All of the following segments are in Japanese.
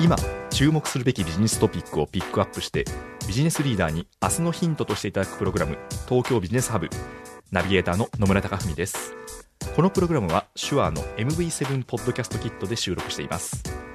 今注目するべきビジネストピックをピックアップしてビジネスリーダーに明日のヒントとしていただくプログラム東京ビジネスハブナビゲーターの野村貴文です。このプログラムは手話の MV7 ポッドキャストキットで収録しています。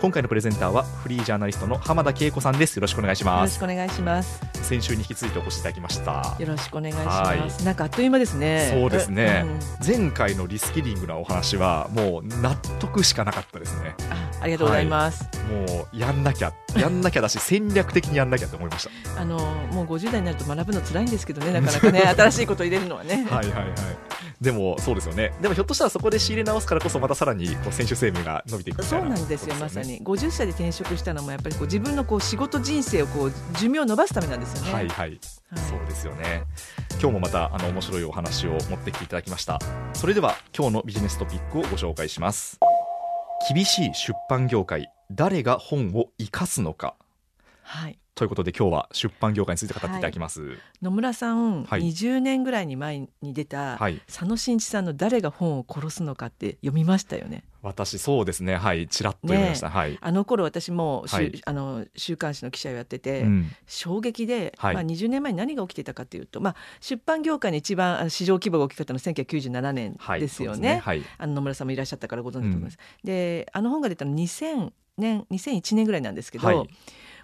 今回のプレゼンターはフリージャーナリストの浜田恵子さんですよろしくお願いしよますろしくお願いします。先週に引き続いてお越しいただきましたよろしくお願いしはます。なんかあっという間ですね。そうですねうん前回のリスキリングなお話はもう納得しかなかったですねあありがとうございます。もうやんなきゃやんなきゃだし戦略的にやんなきゃと思いましたあのもう50代になると学ぶの辛いんですけどね、なかなかね、新しいこと入れるのはね。はいはいはい。でもそうですよね。でもひょっとしたらそこで仕入れ直すからこそまたさらにこう選手生命が伸びていくみたそいうななんですよ、まさに50歳で転職したのもやっぱりこう自分のこう仕事人生をこう寿命を伸ばすためなんですよね。はいはい。そうですよね。今日もまたあの面白いお話を持ってきていただきました。それでは今日のビジネストピックをご紹介します。厳しい出版業界、誰が本を生かすのか。はい。ということで今日は出版業界について語っていただきます。野村さん、はい20年ぐらいに前に出た、はい。佐野真一さんの誰が本を殺すのかって読みましたよね。私そうですね。はい。ちらっと読みました。はい。あの頃私も、はいあの週刊誌の記者をやってて、うん。衝撃で、はいまあ、20年前に何が起きていたかというと、まあ、出版業界に一番市場規模が大きかったのは1997年はい。ですよね。はい。あの野村さんもいらっしゃったからご存知だと思います。であの本が出たの2000年2001年ぐらいなんですけど、はい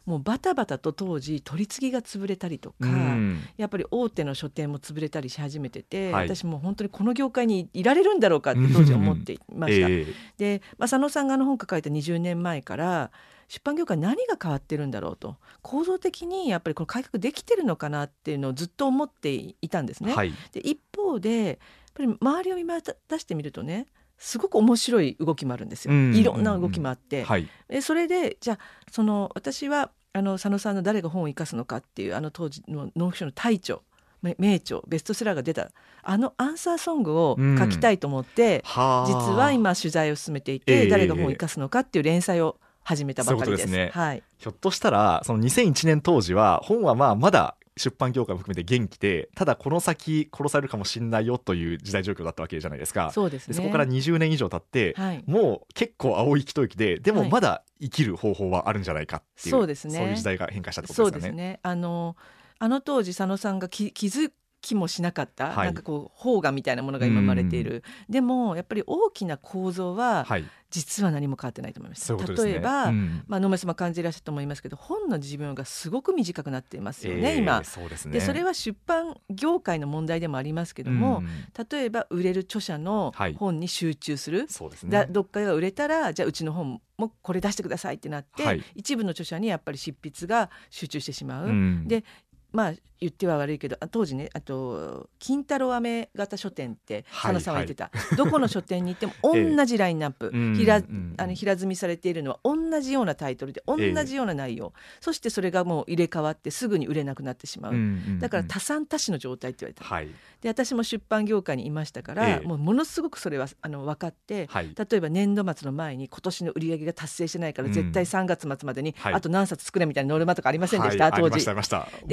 もうバタバタと当時取り次ぎが潰れたりとか。うん。やっぱり大手の書店も潰れたりし始めてて、はい私もう本当にこの業界にいられるんだろうかって当時思っていました。ええで、まあ、佐野さんがあの本書かれた20年前から出版業界何が変わってるんだろうと構造的にやっぱりこの改革できてるのかなっていうのをずっと思っていたんですね。はい。で一方でやっぱり周りを見渡してみるとねすごく面白い動きもあるんですよ。うんいろんな動きもあって、はい。えそれでじゃあその私はあの佐野さんの誰が本を生かすのかっていうあの当時のノンフィクションの大著め名著ベストセラーが出たあのアンサーソングを書きたいと思って、はあ。実は今取材を進めていて、ええ誰が本を生かすのかっていう連載を始めたばかりです。そういうですねはい。ひょっとしたらその2001年当時は本はまあまだ出版業界も含めて元気でただこの先殺されるかもしれないよという時代状況だったわけじゃないですか。そうですね。でそこから20年以上経って、はい。もう結構青い一息ででもはいまだ生きる方法はあるんじゃないかっていう、そうですねそういう時代が変化したってこそとですかね。うですね。あのあの当時佐野さんがき気づきもしなかった、はいなんかこう邦画みたいなものが今生まれている。でもやっぱり大きな構造ははい、実は何も変わってないと思います。そうい。例えば、うんまあ野村様感じらっしゃると思いますけど、本の寿命がすごく短くなっていますよね、えー今。そうですね。でそれは出版業界の問題でもありますけども、うん例えば売れる著者のはい本に集中する、そうですね。だどっかが売れたらじゃあうちの本もこれ出してくださいってなって、はい一部の著者にやっぱり執筆が集中してしまう。うんでまあ言っては悪いけどあ当時ねあと金太郎飴型書店ってはい佐野さんは言ってた、どこの書店に行っても同じラインナップ、うん平うんあの平積みされているのは同じようなタイトルで同じような内容、そしてそれがもう入れ替わってすぐに売れなくなってしまう。だから多産多死の状態って言われた、はい。で私も出版業界にいましたから、ええ。もうものすごくそれはあの分かって、はい。例えば年度末の前に今年の売り上げが達成してないからうん。絶対3月末までにはい。あと何冊作れみたいなノルマとかありませんでした、当時。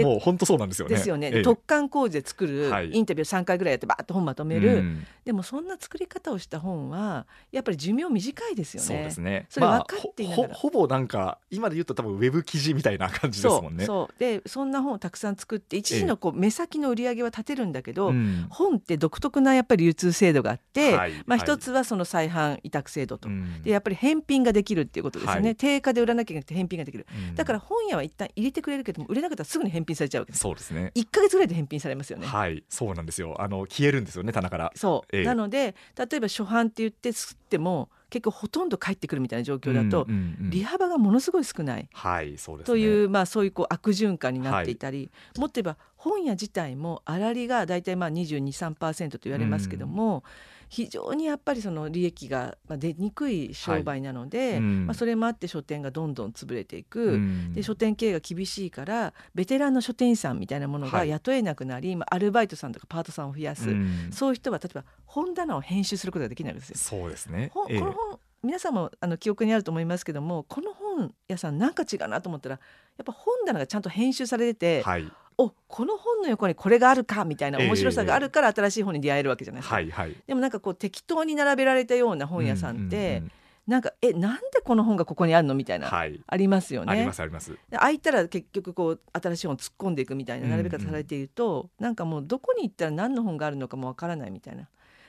もう本当そうなんですよね。ですよね、ええ。特貫工事で作るはい。インタビュー3回ぐらいやってバーッと本まとめる、うん。でもそんな作り方をした本はやっぱり寿命短いですよね。そうですね。それまあ分かっていながら。ほほほぼなんか今で言うと多分ウェブ記事みたいな感じですもんね。そう。でそんな本をたくさん作って一時のこう目先の売り上げは立てるんだけど、うん本って独特なやっぱり流通制度があって、はい。まあ、はい。一つはその再販委託制度と、うん。でやっぱり返品ができるっていうことですよね、はい。定価で売らなきゃいけなくて返品ができる、うん。だから本屋は一旦入れてくれるけども売れなかったらすぐに返品されちゃうゃうわけです。そうですね。1か月ぐらいで返品されますよね。はいそうなんですよ。あの消えるんですよね棚から。そう、ええ。なので例えば初版って言って吸っても結構ほとんど返ってくるみたいな状況だと、うんうんうん利幅がものすごい少ない。はいそうですね。という、まあ、そういうこう悪循環になっていたり、もっと言えば本屋自体も粗利が大体まあ2223%と言われますけども、非常にやっぱりその利益がまあ出にくい商売なので、うん。まあ、それもあって書店がどんどん潰れていく。うん。で書店経営が厳しいからベテランの書店員さんみたいなものがはい。雇えなくなり、まあ、アルバイトさんとかパートさんを増やす、うん。そういう人は例えば本棚を編集することができないですよ。そうですね。ほええ。この本皆さんもあの記憶にあると思いますけどもこの本屋さんなんか違うなと思ったらやっぱ本棚がちゃんと編集されてて、はいおこの本の横にこれがあるかみたいなええ面白さがあるから新しい本に出会えるわけじゃないですか。はいはい。でもなんかこう適当に並べられたような本屋さんって、ううなんかえなんでこの本がここにあるのみたいな、はい。ありますよね。ありますあります。で開いたら結局こう新しい本突っ込んでいくみたいな並べ方されていると、なんかもうどこに行ったら何の本があるのかもわからないみたいな、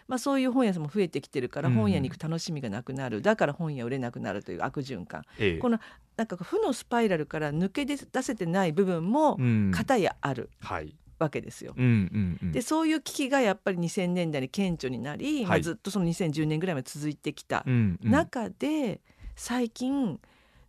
まあ、そういう本屋さんも増えてきてるからうん。本屋に行く楽しみがなくなる、だから本屋売れなくなるという悪循環。ええ。このなんか負のスパイラルから抜け出せてない部分もうん。片やあるはい。わけですよ。うんうんうん。でそういう危機がやっぱり2000年代に顕著になり、まあ、はいずっとその2010年ぐらいまで続いてきたうんうん。中で最近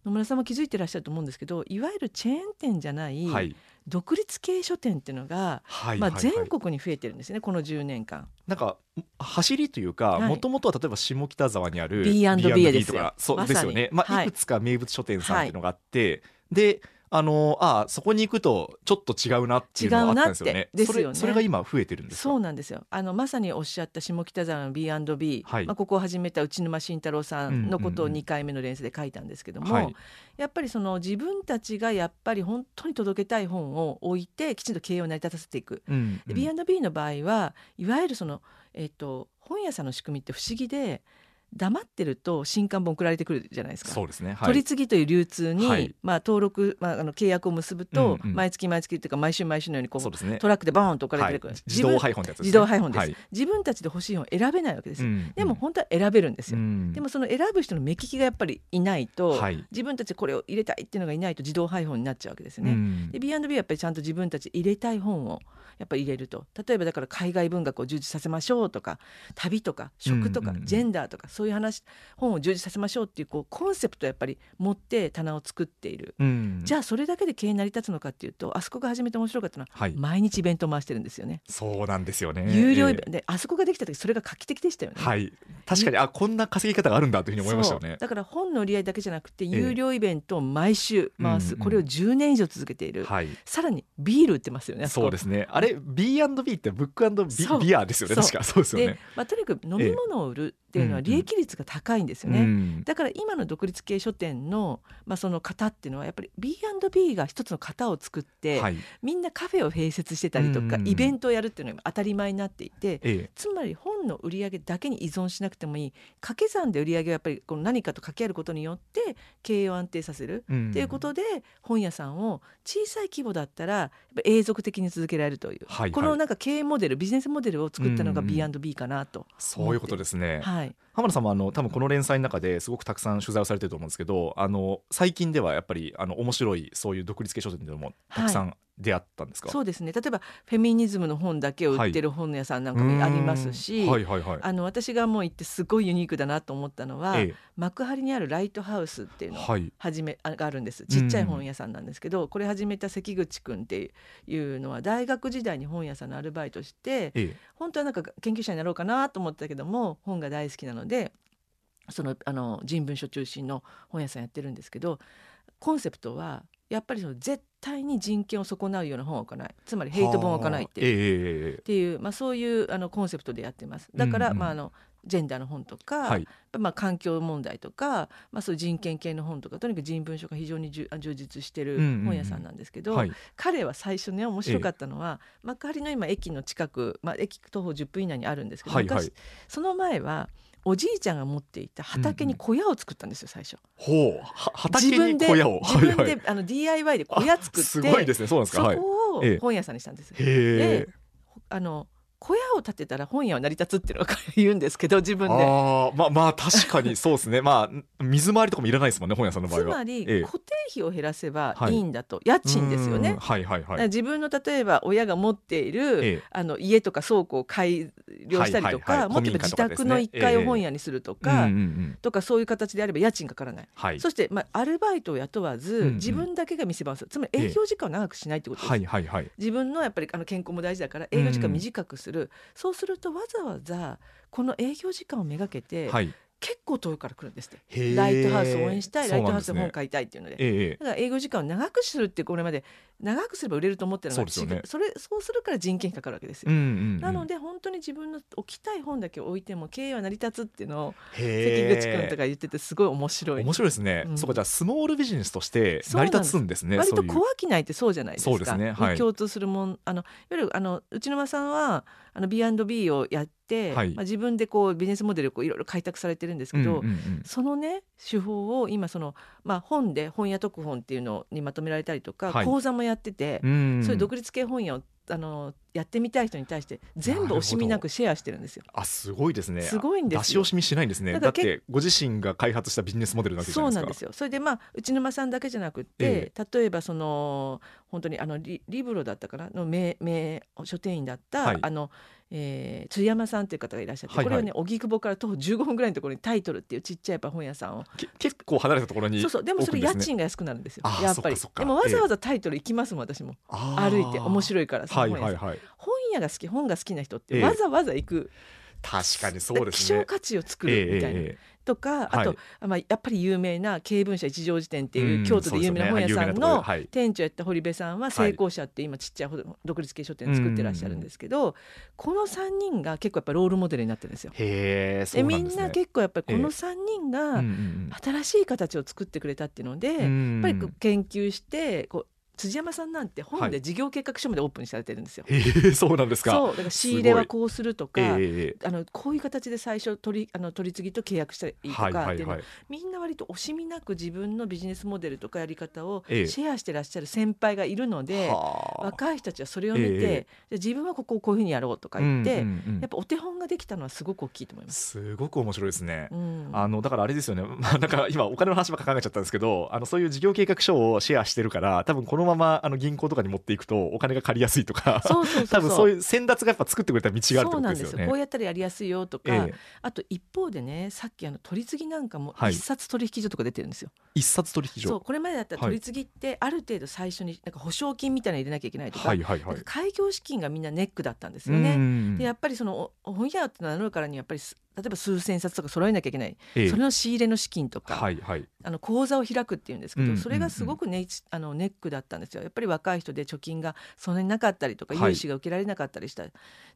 野村さんも気づいてらっしゃると思うんですけどいわゆるチェーン店じゃないはい独立系書店っていうのが、まあ、はいはい。はい全国に増えてるんですねこの10年間。なんか走りというかはい。もともとは例えば下北沢にある B&B ですよ。とかそうまさにですよね、まあはい。い、くつか名物書店さんっていうのがあって、であのあそこに行くとちょっと違うなっていうのがあったんですよね。それが今増えてるんですかそうなんですよ。あのまさにおっしゃった下北沢の B&B、はい。まあ、ここを始めた内沼慎太郎さんのことをうんうんうん。2回目の連載で書いたんですけども、はい。やっぱりその自分たちがやっぱり本当に届けたい本を置いてきちんと経営を成り立たせていく。うん。で B&B の場合はいわゆるその、えっと本屋さんの仕組みって不思議で黙ってると新刊本送られてくるじゃないですか。そうですね、はい、取り次ぎという流通に、はい。まあ、登録、まあ、あの契約を結ぶと、うんうん。毎月毎月っていうか毎週毎週のようにこうそうですね。トラックでバーンと置かれてくる、はい、自動配本ですね。自動配本です、はい。自分たちで欲しい本を選べないわけですよ、うんでも本当は選べるんですよ、うん。でもその選ぶ人の目利きがやっぱりいないと、はい。自分たちでこれを入れたいっていうのがいないと自動配本になっちゃうわけですよね。うん。で B&B はやっぱりちゃんと自分たちで入れたい本をやっぱり入れると例えばだから海外文学を充実させましょうとか旅とか食とか、ジェンダーとかそういう話本を充実させましょうっていうこうコンセプトをやっぱり持って棚を作っている。うん。じゃあそれだけで経営成り立つのかっていうとあそこが始めて面白かったのは、はい。毎日イベントを回してるんですよね。そうなんですよね。有料イベント、え。であそこができた時それが画期的でしたよね。えはい。確かにあこんな稼ぎ方があるんだというふうに思いましたよね。そう。だから本の売り上げだけじゃなくてえ有料イベントを毎週回す、うんうん。これを10年以上続けている、はい。さらにビール売ってますよねそうですね。あれ B&B ってブックビそう。ビアですよね。そう確か。そう。ですよでね、まあ、とにかく飲み物を売るっていうのはええ。利益率が高いんですよね。うん。だから今の独立系書店の,、まあその型っていうのはやっぱり B&B が一つの型を作って、はい。みんなカフェを併設してたりとか、うん。イベントをやるっていうのが当たり前になっていて、ええ。つまり本の売り上げだけに依存しなくてもいい。掛け算で売り上げをやっぱりこの何かと掛け合うことによって経営を安定させる。うん。ということで本屋さんを小さい規模だったらやっぱ永続的に続けられるという、はいはい。このなんか経営モデルビジネスモデルを作ったのがうん。うん B&B かなと、そういうことですね、はい、浜田さんもあの多分この連載の中ですごくたくさん取材をされてると思うんですけどあの最近ではやっぱりあの面白いそういう独立系書店でもたくさん出会ったんですか、そうですね。例えばフェミニズムの本だけを売ってる本屋さんなんかもありますし、はいはいはい。あの私がもう行ってすごいユニークだなと思ったのは、え幕張にあるライトハウスっていうのをえはい。始めあるんです。ちっちゃい本屋さんなんですけど、これ始めた関口くんっていうのは大学時代に本屋さんのアルバイトしてええ。本当はなんか研究者になろうかなと思ったけども本が大好きなのでそのあの人文書中心の本屋さんやってるんですけどコンセプトはやっぱりその絶対に人権を損なうような本は置かない。つまりヘイト本を置かないっていう。っていう、まあ、そういうあのコンセプトでやってます。だから、うん。うんまあ、あのジェンダーの本とか、はい。まあ、環境問題とか、まあ、そういう人権系の本とかとにかく人文書が非常に充実してるうんうんうん。本屋さんなんですけど、はい。彼は最初ね面白かったのは、幕張の今駅の近く、まあ、駅徒歩10分以内にあるんですけど、はいはい。昔その前はおじいちゃんが持っていた畑に小屋を作ったんですよ最初。ほう。は畑自分でに小屋を。自分で、はいはい。あの DIY で小屋作ってあすごいですね。そうなんですそか。はい。こをええ。本屋さんにしたんです。へえ。であの小屋を建てたら本屋は成り立つっていうのを言うんですけど自分で。ああまあまあ確かにそうですね。まあ水回りとかもいらないですもんね本屋さんの場合は。つまりええ。固定費を減らせばはい。いいんだと、家賃ですようんね。はいはいはい。自分の例えば親が持っている、ええ。あの家とか倉庫を改良したりとか、はいはいはい。もっと言えば自宅の1階を本屋にするとか、とかそういう形であれば家賃かからない。はい。そして、まあ、アルバイトを雇わず、うんうん。自分だけが店番をする。つまり営業時間を長くしないってことです、はいはいはい。自分のやっぱりあの健康も大事だから営業時間を短くする、そうするとわざわざこの営業時間をめがけて、はい。結構遠くから来るんですって。ライトハウスを応援したいライトハウス本買いたいっていうので。ええ。だから営業時間を長くするってこれまで長くすれば売れると思ってるのがそね。違それそうするから人件費かかるわけですよ。うんうんうん。なので本当に自分の置きたい本だけ置いても経営は成り立つっていうのをへ関口君とか言っててすごい面白い。面白いですね、うん。そうかじゃあスモールビジネスとして成り立つんです。ね割と小商いってそうじゃないですか。そうですね。はい。共通するもんあのいわゆるあの内沼さんはあの B&B をやって、はい。まあ、自分でこうビジネスモデルをこういろいろ開拓されてるんですけど、うんうんうんそのね手法を今その、まあ、本で本屋特本っていうのにまとめられたりとか、はい。講座もやってて、うん。そういう独立系本屋をあのやってみたい人に対して全部惜しみなくシェアしてるんですよ。あすごいですね。すごいんですよ。出し惜しみしないんですね。だってご自身が開発したビジネスモデルそうなんですよ。それでまあ内沼さんだけじゃなくって、例えばその本当にあのリリブロだったかな？の名名書店員だった、はい。あの、えー、津山さんという方がいらっしゃって、はいはい。これはね荻窪から徒歩15分ぐらいのところにタイトルっていうちっちゃいやっぱ本屋さんをけ結構離れたところにそうそうでもそれ家賃が安くなるんですよ。あーやっぱり。でもわざわざタイトル行きますもん私も。あー。歩いて面白いからそ本屋さん。はいはい。本屋が好き本が好きな人ってええ。わざわざ行く、確かにそうですね。希少価値を作るみたいな、えええとかあと、はい。まあ、やっぱり有名な経文社一条辞典っていう、うん京都で有名な本屋さんの店長やった堀部さんは成功者って今ちっちゃいほど独立系書店作ってらっしゃるんですけど、この3人が結構やっぱロールモデルになってるんですよ。へでみうなんですね。んな結構やっぱりこの3人がん新しい形を作ってくれたっていうので、うん。やっぱり研究してこう辻山さんなんてはい。本で事業計画書までオープンにされてるんですよ。へえそうなんですか。そうだから仕入れはこうするとか、ええええあのこういう形で最初取りあの取り次ぎと契約したりとかはいはいっていうのをはいみんな割と惜しみなく自分のビジネスモデルとかやり方をシえ。えェアしてらっしゃる先輩がいるので、はあ。若い人たちはそれを見て、ええじゃあ自分はここをこういうふうにやろうとか言って、うんうんうん。やっぱお手本ができたのはすごく大きいと思います。すごく面白いですね。うん。あのだからあれですよね、まあ、なんか今お金の話ばっか考えちゃったんですけどあのそういう事業計画書をシェアしてるから多分このままあの銀行とかに持っていくとお金が借りやすいとかそうそうそうそう多分そういう先達がやっぱ作ってくれた道があるってことそうなんでよね。ですすよこうやったらやりやすいよとか、ええあと一方でねさっきあの取り次ぎなんかもはい一冊取引所とか出てるんですよ。一冊取引所そうこれまでだったらはい取り次ぎってある程度最初になんか保証金みたいなの入れなきゃいけないとか,、はいはいはい。開業資金がみんなネックだったんですよね。ねでやっぱりそのお本屋って名乗るからにやっぱりす例えば数千冊とか揃えなきゃいけない、ええ。それの仕入れの資金とか、はいはい。あの口座を開くっていうんですけど、うんそれがすごくね、あのネックだったんですよ。やっぱり若い人で貯金がそんなになかったりとかはい。融資が受けられなかったりした、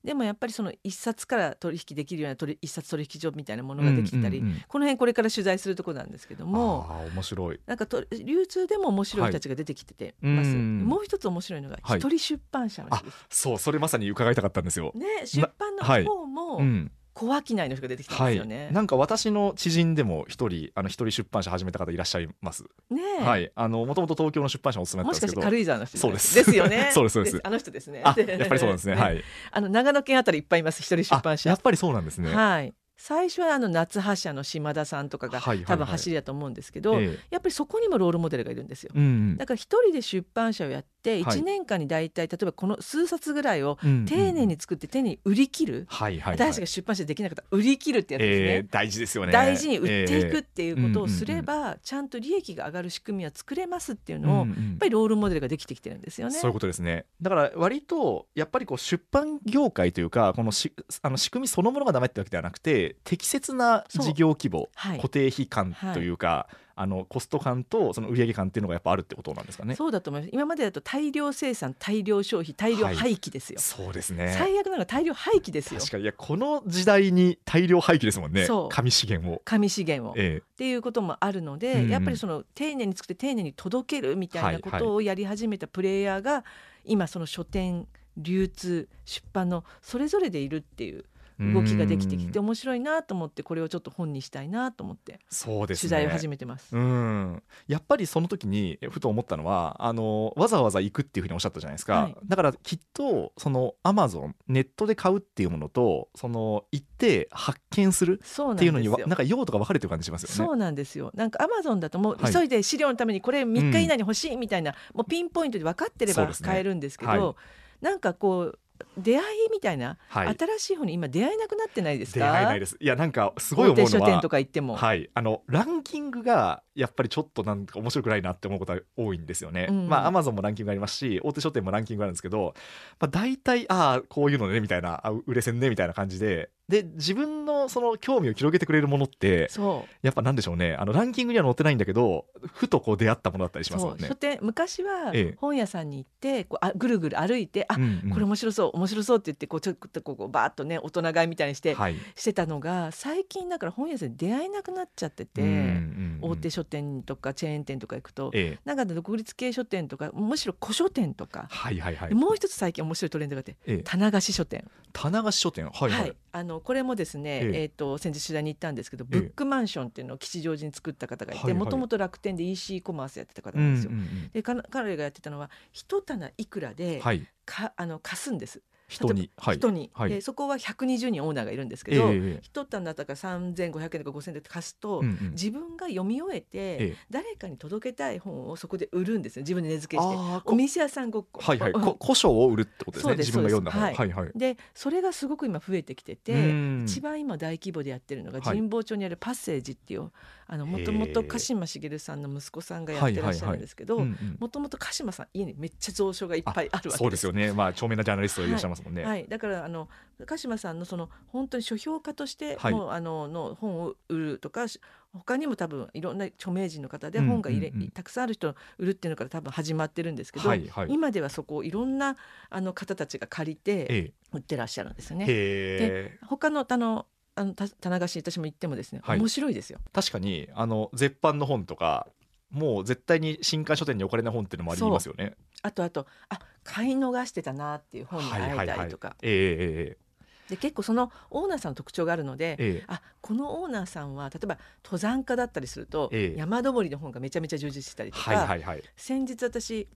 でもやっぱりその一冊から取引できるような取り一冊取引所みたいなものができてたり、うんうんうん。この辺これから取材するところなんですけども。ああ面白い。なんかと流通でも面白い人たちが出てきててます、うんもう一つ面白いのがはい。一人出版社のあ人です、そうそれまさに伺いたかったんですよ。ね出版のはい。方もうん小商いの人が出てきたんはいですよね。、なんか私の知人でも一人あの一人出版社始めた方いらっしゃいます。ねえはい、あのもともと東京の出版社にお勤めだもしかしてったんですけど。軽井沢の人そうですですよね。そうですそうですあの人ですね。あ、やっぱりそうなんですね。はい。あの長野県あたりいっぱいいます一人出版社あやっ。ぱりそうなんですね。はい。最初はあの夏葉社の島田さんとかがはいはいはい多分走りだと思うんですけど、ええやっぱりそこにもロールモデルがいるんですよ。うんだから一人で出版社をやってはい1年間に大体例えばこの数冊ぐらいをうん丁寧に作って丁寧に売り切る、はいはいはい。私たちが出版社できなかったら売り切るってやつですね。えー大事ですよね。大事に売っていくっえていうことをすれば、ちゃんと利益が上がる仕組みは作れますっていうーのを、やっぱりロールモデルができてきてるんですよね。そういうことですね。だから割とやっぱりこう出版業界というかこのしあの仕組みそのものがダメってわけではなくて適切な事業規模、はい固定費感というか、あのコスト感とその売上感っていうのがやっぱあるってことなんですかね？そうだと思います。今までだと大量生産大量消費大量廃棄ですよ、そうですね。最悪なのが大量廃棄ですよ。確かに。いやこの時代に大量廃棄ですもんね。そう。紙資源を。紙資源を、っえ。ていうこともあるので、うんうん。やっぱりその丁寧に作って丁寧に届けるみたいなこはいとをやり始めたプレイヤーが今その書店流通出版のそれぞれでいるっていう動きができてきてうん。面白いなと思ってこれをちょっと本にしたいなと思ってそうですね。取材を始めてます。うん、やっぱりその時にふと思ったのはあのわざわざ行くっていうふうにおっしゃったじゃないですか、はい。だからきっとそのアマゾンネットで買うっていうものとその行って発見するっていうのになんか用途が分かれてる感じしますよね。そうなんですよ。なんかアマゾンだともうはい。急いで資料のためにこれ3日以内に欲しいみたいな、もうピンポイントで分かってれば買えるんですけどはい。なんかこう出会いみたいな、はい。新しい本に今出会えなくなってないですか？出会えないです。いやなんかすごい大思うのは手書店とか行っても、はい、あのランキングがやっぱりちょっとなんか面白くないなって思うことが多いんですよね。うん。まあアマゾンもランキングありますし大手書店もランキングあるんですけど、まあ、大体ああこういうのねみたいなあ売れ線ねみたいな感じでで自分のその興味を広げてくれるものってそう。やっぱなんでしょうね。あのランキングには載ってないんだけどふとこう出会ったものだったりしますもん書。店昔はええ。本屋さんに行ってこうあぐるぐる歩いてあ、うんうん。これ面白そう面白そうって言ってこうちょっとこうバーッとね大人買いみたいにして、はい。してたのが最近だから本屋さんに出会えなくなっちゃってて、うんうんうん大手書店とかチェーン店とか行くと、ええ。なんか独立系書店とかむしろ古書店とか、はいはいはい。もう一つ最近面白いトレンドがあってええ。棚貸し書店、棚貸し書店。はい。はい。あのこれもですね、ええ。えー、と先日取材に行ったんですけど、ええ。ブックマンションっていうのを吉祥寺に作った方がいてもともと楽天で EC コマースやってた方うんなんですよ。で彼がやってたのは一棚いくらで、はい。かあの貸すんです人にはい人に、はい。でそこは120人オーナーがいるんですけえど、え一棚だったから3500円とか5000円で貸すと、うんうん。自分が読み終えて、ええ。誰かに届けたい本をそこで売るんですよ。自分で値付けして。お店屋さんごっこ。はいはい、うんこ古書を売るってことですね。自分が読んだ本。そうです。はいはい。でそれがすごく今増えてきてて、うん。一番今大規模でやってるのがはい。神保町にあるパッセージっていうあのもともと鹿島茂さんの息子さんがやってらっしゃるんですけどうんうんもともと鹿島さん家にめっちゃ蔵書がいっぱいあるわけですそうですよね。まあ著名なジャーナリストいらっしゃいますもんね、はい、だからあの鹿島さんのその本当に書評家としてはい。もう、あのの本を売るとかし他にも多分いろんな著名人の方でうん本が入れ、うん。うんたくさんある人を売るっていうのから多分始まってるんですけど、はいはい。今ではそこをいろんなあの方たちが借りてえ売ってらっしゃるんですよえね。へえ他のあのあのた棚貸し私も行ってもですね、はい。面白いですよ。確かにあの絶版の本とかもう絶対に新刊書店に置かれない本っていうのもありますよね。あとあとあ買い逃してたなっていう本に会えたりとか、えええで結構そのオーナーさんの特徴があるので、ええ。えあこのオーナーさんは例えば登山家だったりすると、ええ。山登りの本がめちゃめちゃ充実してたりとか、はいはいはい。先日私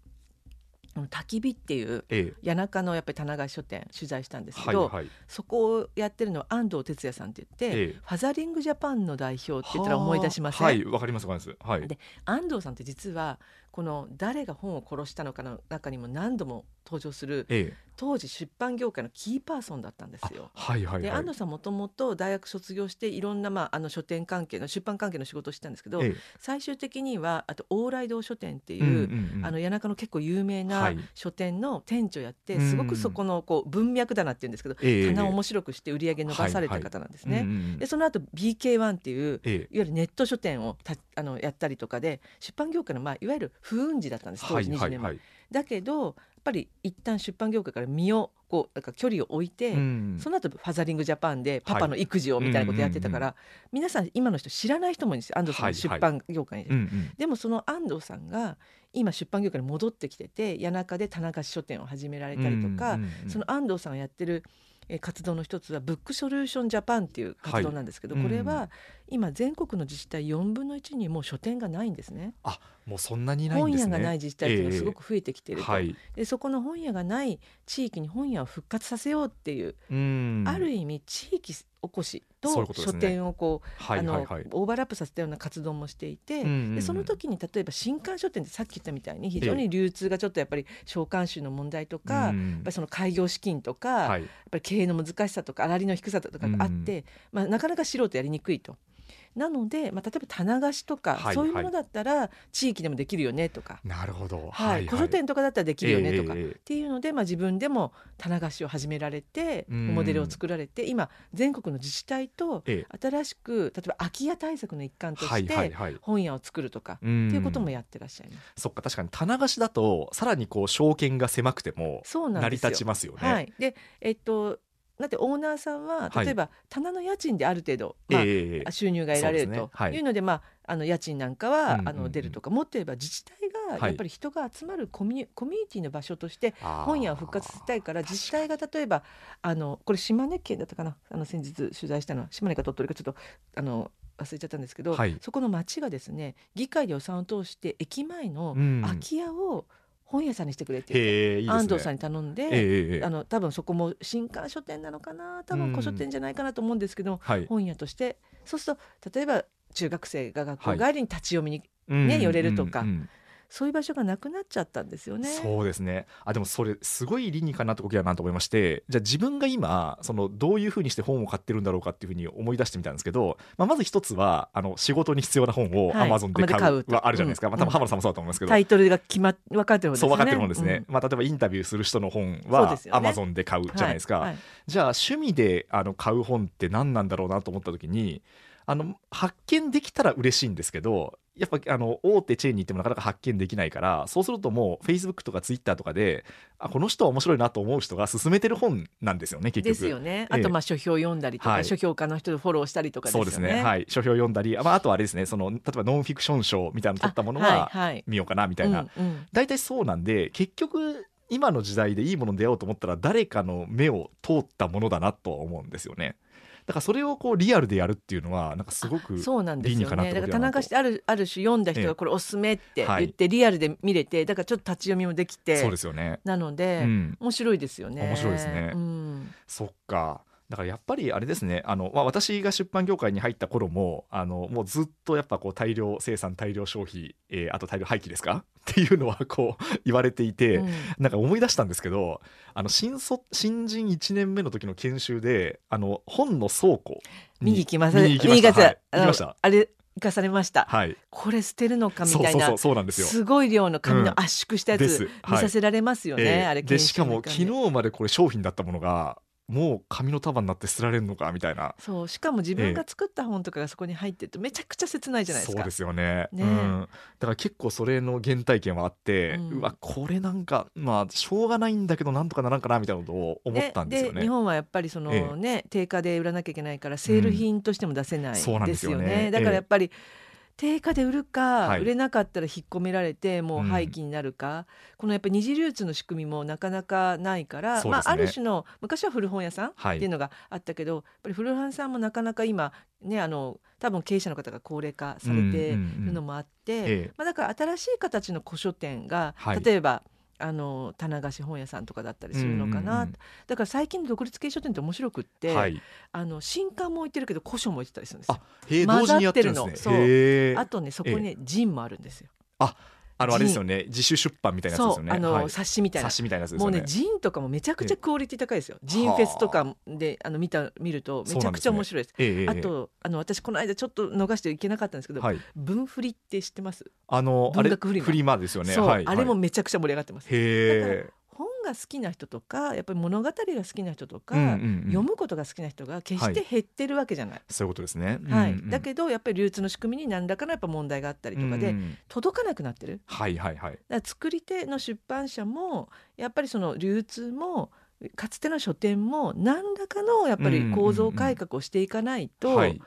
焚き火っていうええ。谷中のやっぱり棚貸し書店取材したんですけはいど、はい。そこをやってるのは安藤哲也さんって言って、ええ。ファザリングジャパンの代表って言ったら思い出しません、はいわかりますわかります。はい。で安藤さんって実はこの「誰が本を殺したのか」の中にも何度も登場するええ。当時出版業界のキーパーソンだったんですよ。はいはいはい。で安藤さんもともと大学卒業していろんな、まあ、あの書店関係の出版関係の仕事をしてたんですけど、ええ。最終的にはあと往来堂書店っていう、うんうんうんあの谷中の結構有名はない。書店の店長やって、うん。すごくそこのこう文脈棚っていうんですけど、ええ棚を面白くして売り上げ伸ばされた方なんですね。うんうんうんでその後 BK1 っていうええいわゆるネット書店をたあのやったりとかで出版業界の、まあ、いわゆる不運時だったんです当時20年前、はいはいはい。だけどやっぱり一旦出版業界から身をこうなんか距離を置いて、うん。その後ファザリングジャパンでパパの育児をみたいなことやってたから、皆さん今の人知らない人もいるんですよ安藤さんの出版業界に。うんうん。でもその安藤さんが今出版業界に戻ってきてて谷中で田中書店を始められたりとか、うんうんうんその安藤さんがやってるえー活動の一つはブックソリューションジャパンっていう活動なんですけど、はい。これうんは今全国の自治体4分の1にもう書店がないんですね。あもうそんなにないん本ですね。屋がない自治体っていうのがすごく増えてきていると、はい。でそこの本屋がない地域に本屋を復活させようっていう、うん。ある意味地域おこしと書店をこうはいあのオーバーラップさせたような活動もしていて、でその時に例えば新刊書店ってさっき言ったみたいに非常に流通がちょっとやっぱり商慣習の問題とか、うん。やっぱりその開業資金とか、はい。やっぱり経営の難しさとか粗利の低さとかがあって、まあ、なかなか素人やりにくいと。なので、まあ、例えば棚貸しとか、はいそういうものだったら地域でもできるよねとか、なるほど。はい古書店とかだったらできるよねとか、ええええっていうので、まあ、自分でも棚貸しを始められてうん。モデルを作られて今全国の自治体とえ新しく例えば空き家対策の一環とはいしてはいはい本屋を作るとか、うん。っていうこともやってらっしゃいます。そっか確かに棚貸しだとさらにこう証券が狭くてもそうなん成り立ちますよね。はい、でえっとだってオーナーさんははい。例えば棚の家賃である程度、まあええ収入が得られるとそうですね。はい。いうので、まあ、あの家賃なんかは、うんうんうん。あの出るとかもっと言えば自治体はい。がやっぱり人が集まるコミュ,、コミュニティの場所として本屋を復活させたいから自治体が例えばあのこれ島根県だったかな？あの先日取材したのは島根か鳥取かちょっとあの忘れちゃったんですけど、はい。そこの町がですね議会で予算を通して駅前のうん。空き家を本屋さんにしてくれって言って、ね。安藤さんに頼んで、あの多分そこも新刊書店なのかな多分古書店じゃないかなと思うんですけど、はい。本屋として。そうすると例えば中学生が学校はい。帰りに立ち読みに、うんね寄れるとか。うんうんそういう場所がなくなっちゃったんですよね。そうですね。あでもそれすごい理にかなったことやなと思いましてじゃあ自分が今そのどういうふうにして本を買ってるんだろうかっていうふうに思い出してみたんですけど、まあ、まず一つはあの仕事に必要な本をはい。Amazon で買 Amazon で買うはあるじゃないですか、うん。まあ、多分浜田さんもそうだと思いますけど、タイトルが決まっ分かってるんですよね。そう分かってるもんですね、うん。まあ、例えばインタビューする人の本はですよね。Amazon で買うじゃないですか、はい。はい。じゃあ趣味であの買う本って何なんだろうなと思った時にあの発見できたら嬉しいんですけどやっぱあの大手チェーンに行ってもなかなか発見できないからそうするともう Facebook とか Twitter とかであこの人は面白いなと思う人が勧めてる本なんですよね結局。ですよね。ええ。あとまあ書評読んだりとか、はい。書評家の人でフォローしたりとかですよね。そうですね、はい、書評読んだり、まあ、あとはあれですねその例えばノンフィクション賞みたいなの取ったものは見ようかなみたいな、大体そうなんで結局今の時代でいいものに出会おうと思ったら誰かの目を通ったものだなとは思うんですよねだからそれをこうリアルでやるっていうのはなんかすごくそうなんですよ理にかなっね。だから田中してあるある種読んだ人ええ。がこれおすすめってはい。言ってリアルで見れて、だからちょっと立ち読みもできて、そうですよね。なので、うん。面白いですよね。面白いですね。うん。そっかだからやっぱりあれですねあの、まあ、私が出版業界に入った頃もあのもうずっとやっぱこう大量生産大量消費、えーあと大量廃棄ですか？っていうのはこう言われていて、うん。なんか思い出したんですけどあの新卒新人1年目の時の研修であの本の倉庫に見に行きます。見に行きました。はい。あの行きました。あれ行かされました。はい。これ捨てるのかみたいなすよ。すごい量の紙の圧縮したやつ、見させられますよね、ええあれでしかも昨日までこれ商品だったものがもう紙の束になって捨てられるのかみたいな。そうしかも自分が作った本とかがそこに入ってるとめちゃくちゃ切ないじゃないですか。そうですよね。ねうん、だから結構それの原体験はあって、ううんわこれなんかまあしょうがないんだけどなんとかならんかなみたいなことを思ったんですよね。日本はやっぱりその、えね定価で売らなきゃいけないからセール品としても出せないそうなんでですすよね。よね。ええだからやっぱり、定価で売るか、はい。売れなかったら引っ込められてもううん。廃棄になるか、このやっぱり二次流通の仕組みもなかなかないから、ね。まあ、ある種の昔は古本屋さんってはいいうのがあったけど、やっぱり古本屋さんもなかなか今ねあの多分経営者の方が高齢化されてるのもあって、ええ。まあ、だから新しい形の古書店が、はい。例えばあの棚貸し本屋さんとかだったりするのかな、うんうんうん。だから最近の独立系書店って面白くって、はい。あの新刊も置いてるけど古書も置いてたりするんですよ。あ。へざ同時にやってるんですね。あとねそこにねジンもあるんですよ。あのあれですよね。自主出版みたいなやつですよね。そうあの、はい。冊子みたいな。冊。子みたいなやつですもうねジンとかもめちゃくちゃクオリティ高いですよ。ジンフェスとかであの見た見るとめちゃくちゃ面白いです。あとあの私この間ちょっと逃していけなかったんですけど、はい。文振りって知ってます？あのあれフリマ。ですよね。あれもはい。めちゃくちゃ盛り上がってます。へえ。本が好きな人とかやっぱり物語が好きな人とか、うんうんうん。読むことが好きな人が決して減ってるわけじゃない。そういうことですね。はい。うんうんだけどやっぱり流通の仕組みに何らかのやっぱ問題があったりとかで、うんうん。届かなくなってる。はいはいはい。だから作り手の出版社もやっぱりその流通もかつての書店も何らかのやっぱり構造改革をしていかないと、はい。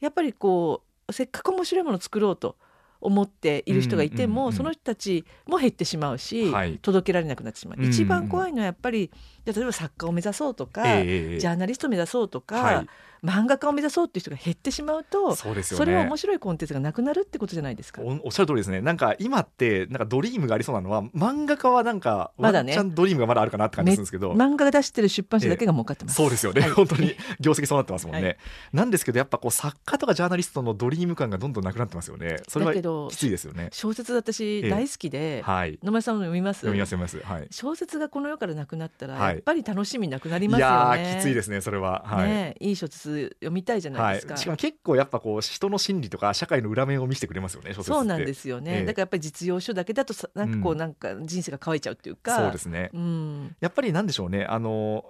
やっぱりこうせっかく面白いものを作ろうと思っている人がいても、うんうんうんその人たちも減ってしまうし、はい。届けられなくなってしまう、うんうん一番怖いのはやっぱり例えば作家を目指そうとか、ええええ。ジャーナリストを目指そうとか、はい漫画家を目指そうっていう人が減ってしまうとそうですよね。それは面白いコンテンツがなくなるってことじゃないですか。おおっしゃる通りですね。なんか今ってなんかドリームがありそうなのは漫画家はなんかまだね。ワンチャンドリームがまだあるかなって感じするんですけど、漫画が出してる出版社だけが儲かってます。そうですよね、はい。本当に業績そうなってますもんね、はい。なんですけどやっぱこう作家とかジャーナリストのドリーム感がどんどんなくなってますよね。それはきついですよね。小説私ええ大好きで、はい野村さんも読みます？読みます読みます。はい。小説がこの世からなくなったら、はい。やっぱり楽しみなくなりいますよやね。ーきついですねそれは。はい、ねえいい小説読みたいじゃないですか。はい、しかも結構やっぱこう人の心理とか社会の裏面を見せてくれますよねそうなんですよね、ええ。だからやっぱり実用書だけだとさなんかこう、うん。なんか人生が乾いちゃうっていうか。そうですね。うん、やっぱりなんでしょうね。あの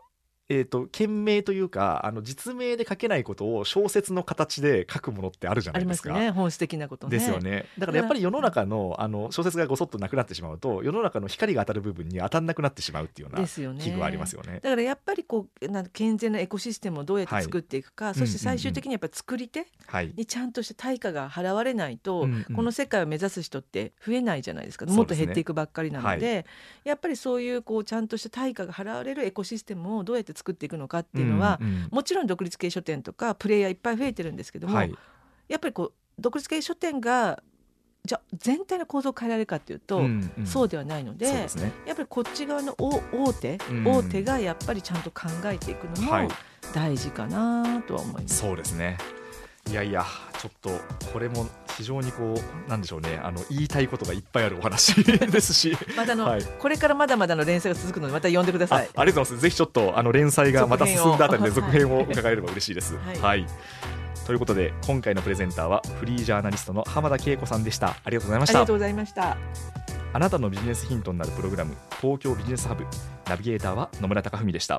えー、と件名というかあの実名で書けないことを小説の形で書くものってあるじゃないですか。すね。本質的なことね。ですよね。だからやっぱり世の中のあの小説がごそっとなくなってしまうと世の中の光が当たる部分に当たんなくなってしまうっていうような。危惧はありますよね。だからやっぱりこうな健全なエコシステムをどうやって作っていくか、そして最終的にやっぱり作り手はい、にちゃんとした対価が払われないと、うんうんこの世界を目指す人って増えないじゃないですか。もっと減っていくばっかりなので。やっぱりそういうこうちゃんとした対価が払われるエコシステムをどうやって作っていくのかっていうのは、うんうん。もちろん独立系書店とかプレイヤーいっぱい増えてるんですけども、はい。やっぱりこう独立系書店がじゃあ全体の構造を変えられるかっていうと、うんうん。そうではないのでね。やっぱりこっち側の大大手、うん。大手がやっぱりちゃんと考えていくのはい。も大事かなとは思います。そうですねいやいやちょっとこれも非常にこうなんでしょうね。あの言いたいことがいっぱいあるお話 ですし。またあの、はい。これからまだまだの連載が続くのでまた呼んでくだあさい。ありがとうございます。ぜひちょっとあの連載がまた進んだあたりで続編を続編を伺えれば嬉しいです。はい。はい。ということで今回のプレゼンターはフリージャーナリストの浜田恵子さんでした。ありがとうございました。ありがとうございました。あなたのビジネスヒントになるプログラム東京ビジネスハブ。ナビゲーターは野村貴文でした